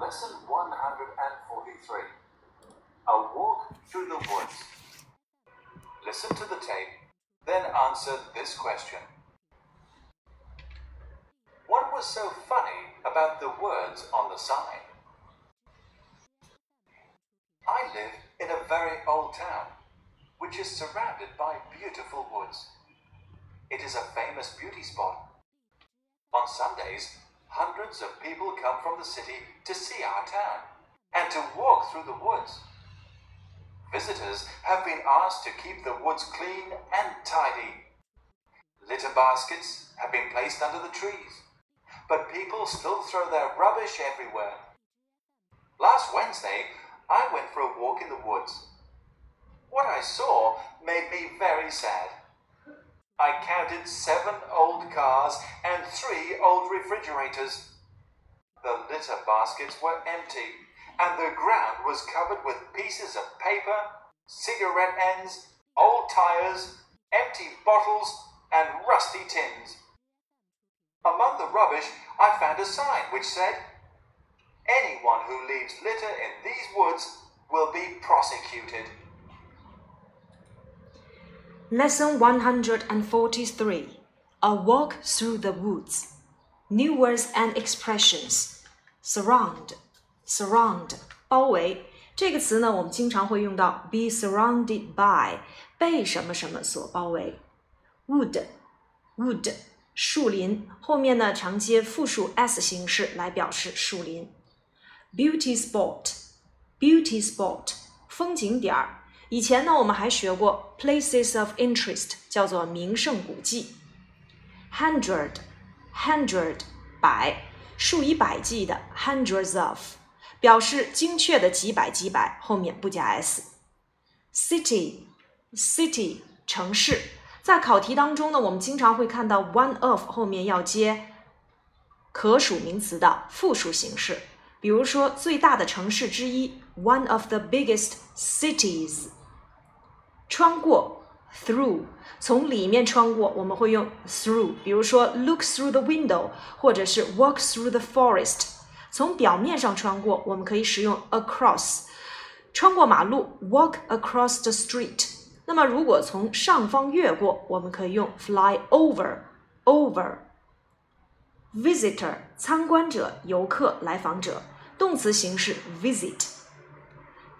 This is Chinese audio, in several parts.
Lesson 143 A Walk Through the Woods. Listen to the tape, then answer this question What was so funny about the words on the sign? I live in a very old town, which is surrounded by beautiful woods. It is a famous beauty spot. On Sundays, hundreds of people come from the city to see our town and to walk through the woods. Visitors have been asked to keep the woods clean and tidy. Litter baskets have been placed under the trees, but people still throw their rubbish everywhere. Last Wednesday, I went for a walk in the woods. What I saw made me very sad. I counted seven old cars and three old refrigerators. The litter baskets were empty, and the ground was covered with pieces of paper, cigarette ends, old tires, empty bottles, and rusty tins. Among the rubbish, I found a sign which said, Anyone who leaves litter in these woods will be prosecuted. Lesson 143 A Walk Through the Woods. New words and expressions. Surround, surround, 包围。这个词呢，我们经常会用到 be surrounded by，被什么什么所包围。Wood, wood，树林，后面呢常接复数 s 形式来表示树林。Beauty spot, beauty spot，风景点儿。 以前呢，我们还学过 places of interest，叫做名胜古迹。Hundred, hundred，百，数以百计的 hundreds of，表示精确的几百几百，后面不加 s。City, city，城市。在考题当中呢，我们经常会看到 one of 后面要接可数名词的复数形式，比如说最大的城市之一，one of the biggest cities。穿过 through，从里面穿过，我们会用 through。比如说 look through the window，或者是 walk through the forest。从表面上穿过，我们可以使用 across。穿过马路 walk across the street。那么如果从上方越过，我们可以用 fly over over。visitor 参观者、游客、来访者，动词形式 visit。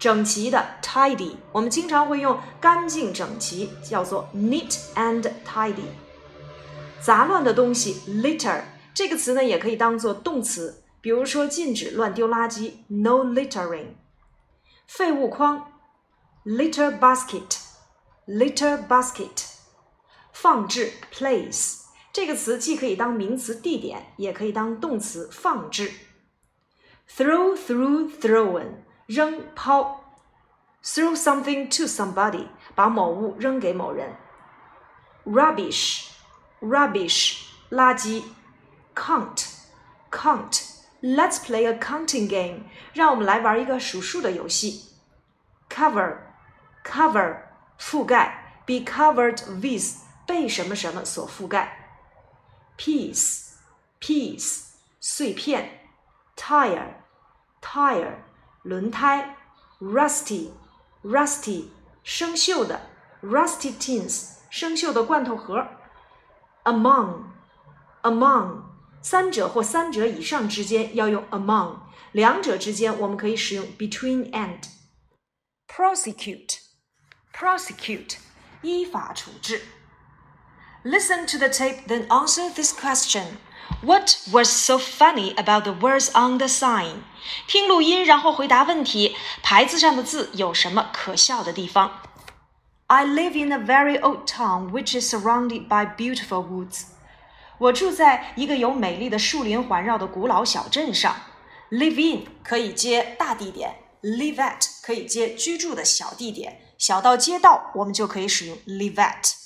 整齐的 tidy，我们经常会用干净整齐，叫做 neat and tidy。杂乱的东西 litter 这个词呢，也可以当做动词，比如说禁止乱丢垃圾 no littering。废物筐 litter basket，litter basket。放置 place 这个词既可以当名词地点，也可以当动词放置。throw through thrown。扔抛，throw something to somebody，把某物扔给某人。rubbish，rubbish，垃圾。count，count，let's play a counting game，让我们来玩一个数数的游戏。cover，cover，覆盖，be covered with，被什么什么所覆盖。piece，piece，碎片。tire，tire。 轮胎，rusty，rusty，生锈的，rusty tins，生锈的罐头盒，among，among，三者或三者以上之间要用 among，两者之间我们可以使用 between and。prosecute，prosecute，依法处置。Listen to the tape, then answer this question. What was so funny about the words on the sign？听录音，然后回答问题。牌子上的字有什么可笑的地方？I live in a very old town which is surrounded by beautiful woods。我住在一个有美丽的树林环绕的古老小镇上。Live in 可以接大地点，live at 可以接居住的小地点，小到街道，我们就可以使用 live at。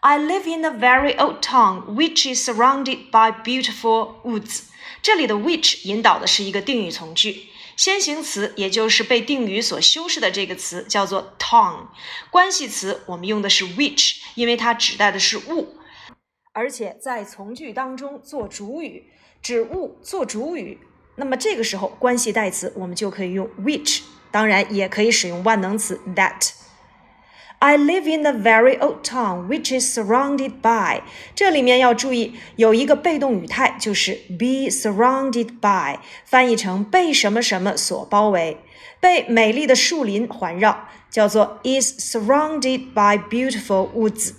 I live in a very old town which is surrounded by beautiful woods。这里的 which 引导的是一个定语从句，先行词也就是被定语所修饰的这个词叫做 town，关系词我们用的是 which，因为它指代的是物，而且在从句当中做主语，指物做主语那么这个时候关系代词我们就可以用 which，当然也可以使用万能词 that。I live in a very old town which is surrounded by。这里面要注意有一个被动语态，就是 be surrounded by，翻译成被什么什么所包围，被美丽的树林环绕，叫做 is surrounded by beautiful woods。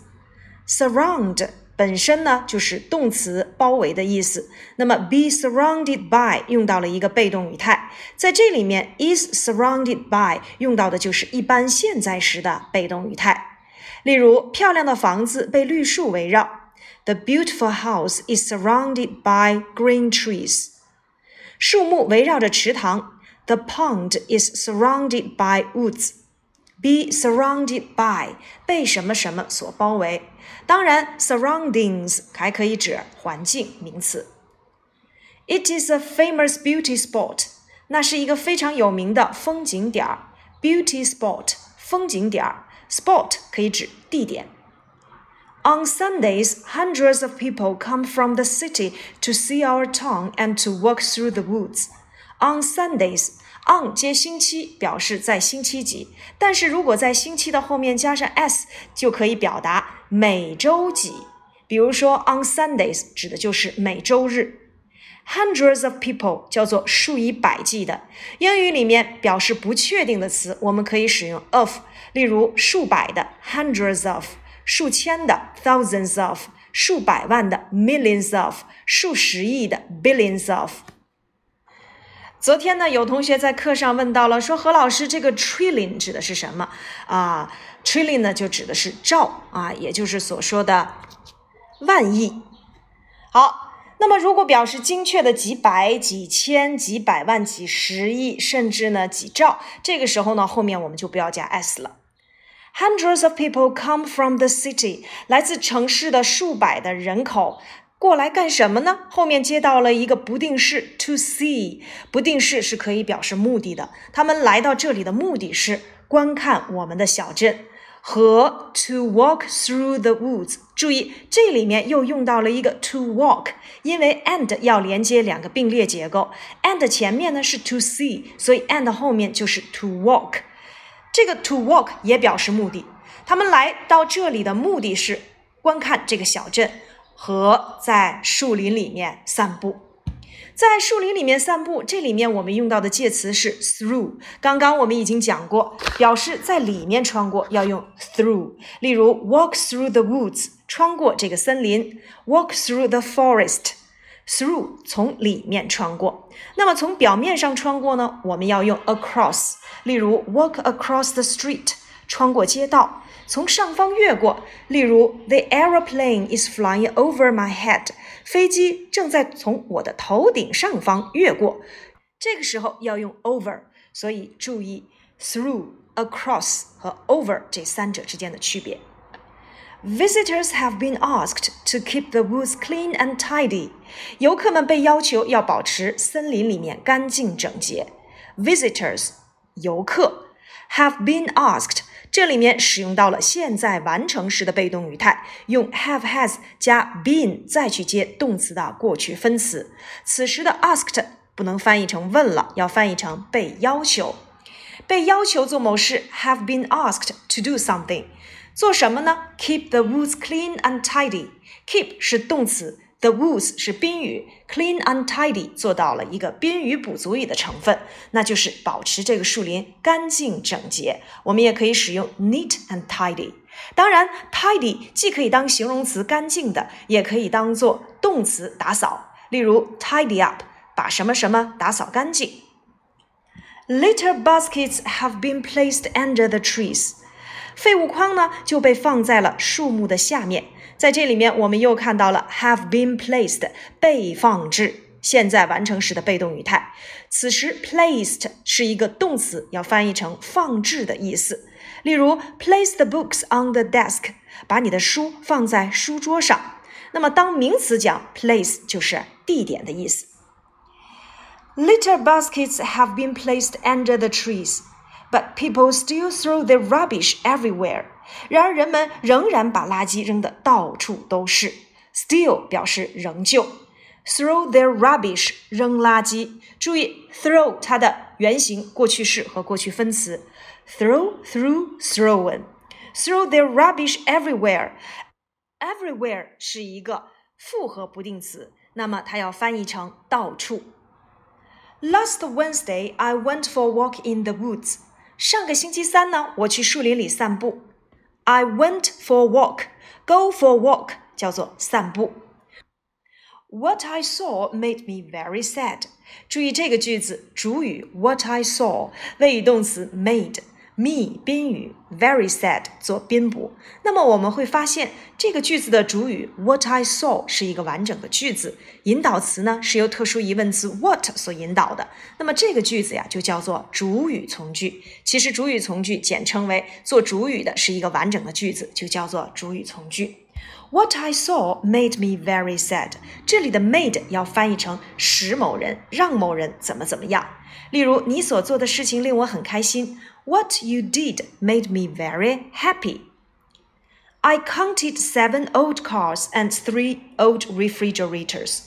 surround 本身呢就是动词包围的意思，那么 be surrounded by 用到了一个被动语态，在这里面 is surrounded by 用到的就是一般现在时的被动语态。例如，漂亮的房子被绿树围绕，The beautiful house is surrounded by green trees。树木围绕着池塘，The pond is surrounded by woods。be surrounded by 被什么什么所包围。当然，surroundings 还可以指环境名词。It is a famous beauty spot，那是一个非常有名的风景点儿。Beauty spot，风景点儿。Spot 可以指地点。On Sundays, hundreds of people come from the city to see our town and to walk through the woods. On Sundays, on 接星期表示在星期几，但是如果在星期的后面加上 s，就可以表达每周几。比如说 on Sundays 指的就是每周日。Hundreds of people 叫做数以百计的。英语里面表示不确定的词，我们可以使用 of，例如数百的 hundreds of，数千的 thousands of，数百万的 millions of，数十亿的 billions of。昨天呢，有同学在课上问到了，说何老师，这个 trillion 指的是什么啊？trillion 呢，就指的是兆啊，也就是所说的万亿。好，那么如果表示精确的几百、几千、几百万、几十亿，甚至呢几兆，这个时候呢，后面我们就不要加 s 了。Hundreds of people come from the city，来自城市的数百的人口。过来干什么呢？后面接到了一个不定式 to see，不定式是可以表示目的的。他们来到这里的目的是观看我们的小镇和 to walk through the woods。注意，这里面又用到了一个 to walk，因为 and 要连接两个并列结构，and 前面呢是 to see，所以 and 后面就是 to walk。这个 to walk 也表示目的。他们来到这里的目的是观看这个小镇。和在树林里面散步，在树林里面散步，这里面我们用到的介词是 through。刚刚我们已经讲过，表示在里面穿过要用 through。例如，walk through the woods，穿过这个森林；walk through the forest，through 从里面穿过。那么从表面上穿过呢，我们要用 across。例如，walk across the street，穿过街道。从上方越过，例如，The aeroplane is flying over my head。飞机正在从我的头顶上方越过。这个时候要用 over，所以注意 through、across 和 over 这三者之间的区别。Visitors have been asked to keep the woods clean and tidy。游客们被要求要保持森林里面干净整洁。Visitors，游客，have been asked。 这里面使用到了现在完成时的被动语态，用 have has 加 been 再去接动词的过去分词。此时的 asked 不能翻译成问了，要翻译成被要求。被要求做某事，have been asked to do something，做什么呢？Keep the woods clean and tidy。Keep 是动词。The woods 是宾语，clean and tidy 做到了一个宾语补足语的成分，那就是保持这个树林干净整洁。我们也可以使用 neat and tidy。当然，tidy 既可以当形容词干净的，也可以当做动词打扫。例如，tidy up 把什么什么打扫干净。Litter baskets have been placed under the trees。废物筐呢就被放在了树木的下面。在这里面，我们又看到了 have been placed 被放置，现在完成时的被动语态。此时 placed 是一个动词，要翻译成放置的意思。例如，place the books on the desk，把你的书放在书桌上。那么当名词讲 place 就是地点的意思。Litter baskets have been placed under the trees, but people still throw their rubbish everywhere. 然而，人们仍然把垃圾扔得到处都是。Still 表示仍旧 throw their rubbish 扔垃圾。注意，throw 它的原形过去式和过去分词，throw、threw、thrown。throw their rubbish everywhere。everywhere 是一个复合不定词，那么它要翻译成到处。Last Wednesday, I went for a walk in the woods. 上个星期三呢，我去树林里散步。I went for a walk. Go for a walk 叫做散步。What I saw made me very sad。注意这个句子，主语 What I saw，谓语动词 made。 me 宾语 very sad 做宾补，那么我们会发现这个句子的主语 what I saw 是一个完整的句子，引导词呢是由特殊疑问词 what 所引导的。那么这个句子呀就叫做主语从句。其实主语从句简称为做主语的是一个完整的句子，就叫做主语从句。What I saw made me very sad。这里的 made 要翻译成使某人让某人怎么怎么样。例如，你所做的事情令我很开心。What you did made me very happy. I counted seven old cars and three old refrigerators.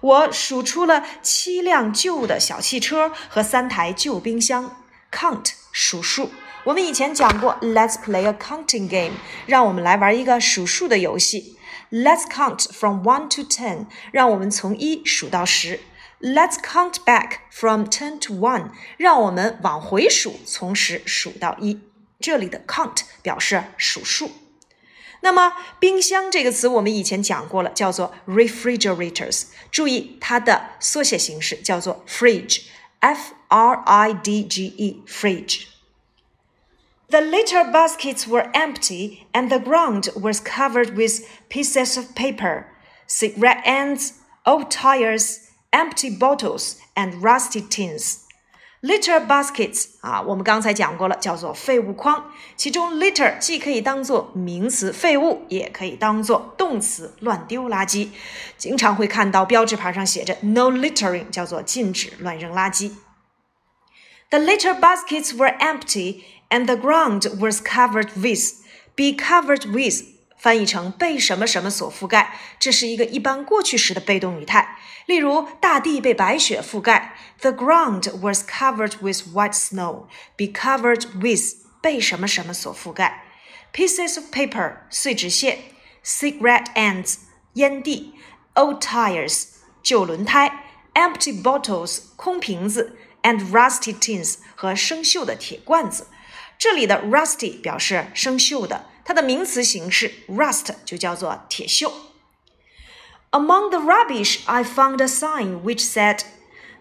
我数出了七辆旧的小汽车和三台旧冰箱。Count 数数。我们以前讲过，Let's play a counting game，让我们来玩一个数数的游戏。Let's count from one to ten，让我们从一数到十。 Let's count back from ten to one，让我们往回数，从十数到一。这里的 count 表示数数。那么冰箱这个词我们以前讲过了，叫做 refrigerators。注意它的缩写形式叫做 fridge，f r i d g e，fridge。The litter baskets were empty, and the ground was covered with pieces of paper, cigarette ends, old tires empty bottles and rusty tins. Litter baskets 啊，我们刚才讲过了，叫做废物筐。其中 litter 既可以当做名词废物，也可以当做动词乱丢垃圾。经常会看到标志牌上写着 no littering，叫做禁止乱扔垃圾。The litter baskets were empty and the ground was covered with. Be covered with 翻译成被什么什么所覆盖，这是一个一般过去时的被动语态。例如，大地被白雪覆盖，The ground was covered with white snow. Be covered with 被什么什么所覆盖。Pieces of paper 碎纸屑，cigarette ends 烟蒂，old tires 旧轮胎，empty bottles 空瓶子，and rusty tins 和生锈的铁罐子。这里的 rusty 表示生锈的。它的名词形式 rust 就叫做铁锈。Among the rubbish, I found a sign which said，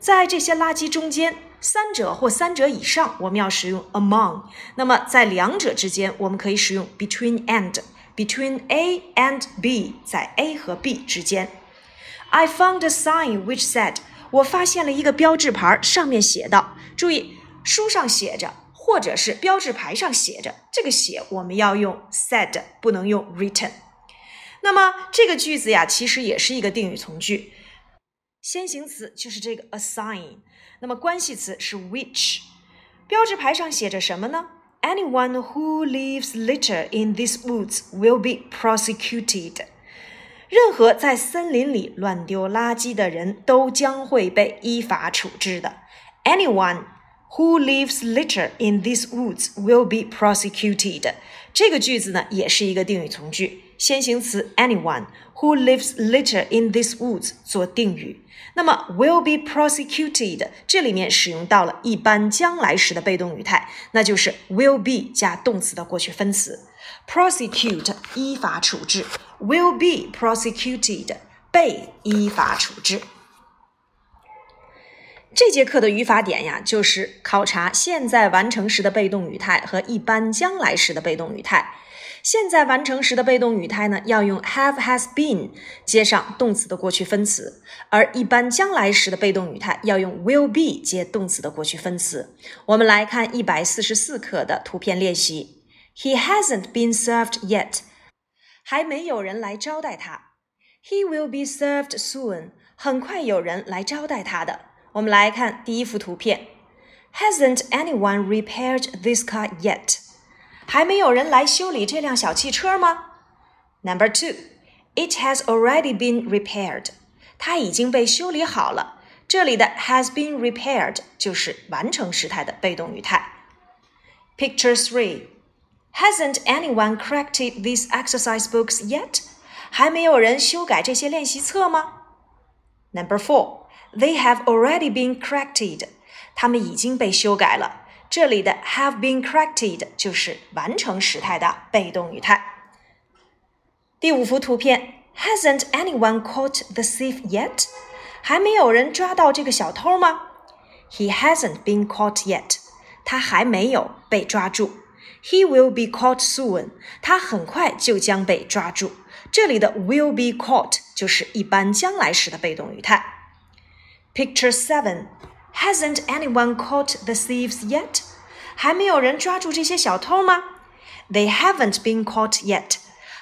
在这些垃圾中间，三者或三者以上，我们要使用 among。那么在两者之间，我们可以使用 between and。Between A and B，在 A 和 B 之间。I found a sign which said，我发现了一个标志牌，上面写道，注意书上写着。或者是标志牌上写着，这个写我们要用 said，不能用 written。那么这个句子呀，其实也是一个定语从句，先行词就是这个 a sign，那么关系词是 which。标志牌上写着什么呢？Anyone who leaves litter in these woods will be prosecuted。任何在森林里乱丢垃圾的人都将会被依法处置的。Anyone。 Who leaves litter in these woods will be prosecuted。这个句子呢，也是一个定语从句，先行词 anyone who leaves litter in these woods 做定语。那么 will be prosecuted 这里面使用到了一般将来时的被动语态，那就是 will be 加动词的过去分词。prosecute 依法处置，will be prosecuted 被依法处置。 这节课的语法点呀，就是考察现在完成时的被动语态和一般将来时的被动语态。现在完成时的被动语态呢，要用 have has been 接上动词的过去分词；而一般将来时的被动语态要用 will be 接动词的过去分词。我们来看一百四十四课的图片练习。He hasn't been served yet，还没有人来招待他。He will be served soon，很快有人来招待他的。我们来看第一幅图片，Hasn't anyone repaired this car yet？还没有人来修理这辆小汽车吗？Number two，It has already been repaired。 它已经被修理好了。这里的 has been repaired 就是完成时态的被动语态。Picture three. Hasn't anyone corrected these exercise books yet? 还没有人修改这些练习册吗？Number four. They have already been corrected. 它们已经被修改了。这里的 have been corrected 就是完成时态的被动语态。第五幅图片，Hasn't anyone caught the thief yet？还没有人抓到这个小偷吗？He hasn't been caught yet。他还没有被抓住。He will be caught soon。他很快就将被抓住。这里的 will be caught 就是一般将来时的被动语态。 Picture seven。Hasn't anyone caught the thieves yet？还没有人抓住这些小偷吗？They haven't been caught yet。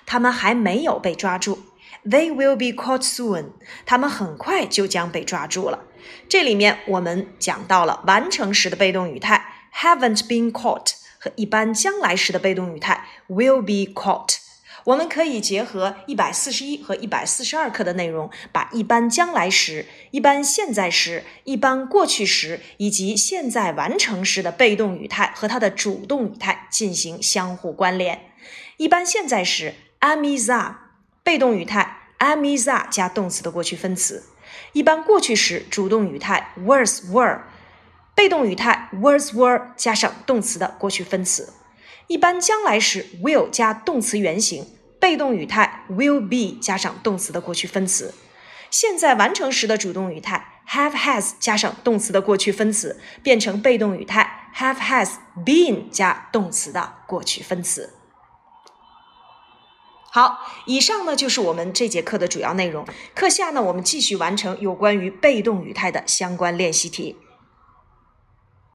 他们还没有被抓住。They will be caught soon。他们很快就将被抓住了。这里面我们讲到了完成时的被动语态 haven't been caught 和一般将来时的被动语态 will be caught。 我们可以结合一百四十一和一百四十二课的内容，把一般将来时、一般现在时、一般过去时以及现在完成时的被动语态和它的主动语态进行相互关联。一般现在时 am is a 被动语态 am is a 加动词的过去分词；一般过去时，主动语态 was were 被动语态 was were 加上动词的过去分词。一般将来时，will 加动词原形，被动语态 will be 加上动词的过去分词。现在完成时的主动语态 have has 加上动词的过去分词，变成被动语态 have has been 加动词的过去分词。好，以上呢就是我们这节课的主要内容。课下呢，我们继续完成有关于被动语态的相关练习题。